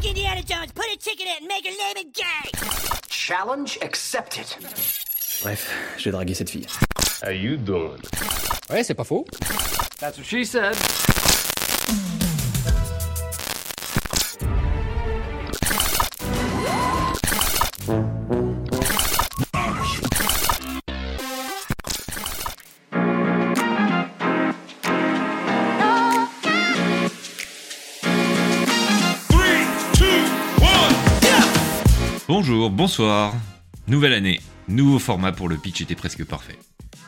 like Indiana Jones. Put a ticket in, and make her name it gay. Challenge accepted. Bref, je vais draguer cette fille. How you doing? Ouais, c'est pas faux. That's what she said. Bonjour, bonsoir. Nouvelle année, nouveau format pour le pitch était presque parfait.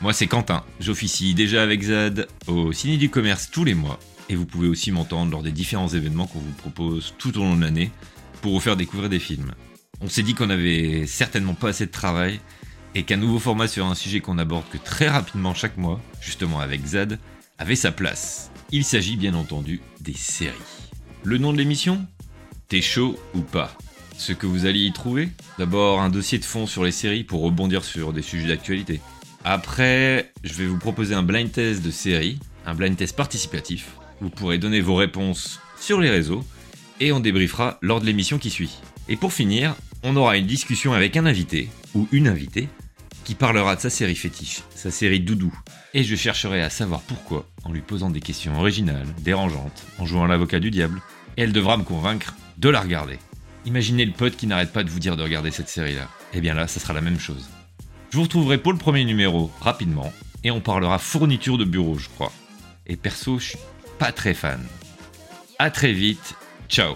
Moi c'est Quentin, j'officie déjà avec Zad au Ciné du Commerce tous les mois et vous pouvez aussi m'entendre lors des différents événements qu'on vous propose tout au long de l'année pour vous faire découvrir des films. On s'est dit qu'on avait certainement pas assez de travail et qu'un nouveau format sur un sujet qu'on aborde que très rapidement chaque mois, justement avec Zad, avait sa place. Il s'agit bien entendu des séries. Le nom de l'émission? T'es chaud ou pas? Ce que vous alliez y trouver. D'abord un dossier de fond sur les séries pour rebondir sur des sujets d'actualité. Après, je vais vous proposer un blind test de séries, un blind test participatif. Vous pourrez donner vos réponses sur les réseaux et on débriefera lors de l'émission qui suit. Et pour finir, on aura une discussion avec un invité ou une invitée qui parlera de sa série fétiche, sa série doudou. Et je chercherai à savoir pourquoi en lui posant des questions originales, dérangeantes, en jouant l'avocat du diable. Et elle devra me convaincre de la regarder. Imaginez le pote qui n'arrête pas de vous dire de regarder cette série-là. Et bien là, ça sera la même chose. Je vous retrouverai pour le premier numéro rapidement, et on parlera fourniture de bureau, je crois. Et perso, je suis pas très fan. A très vite, ciao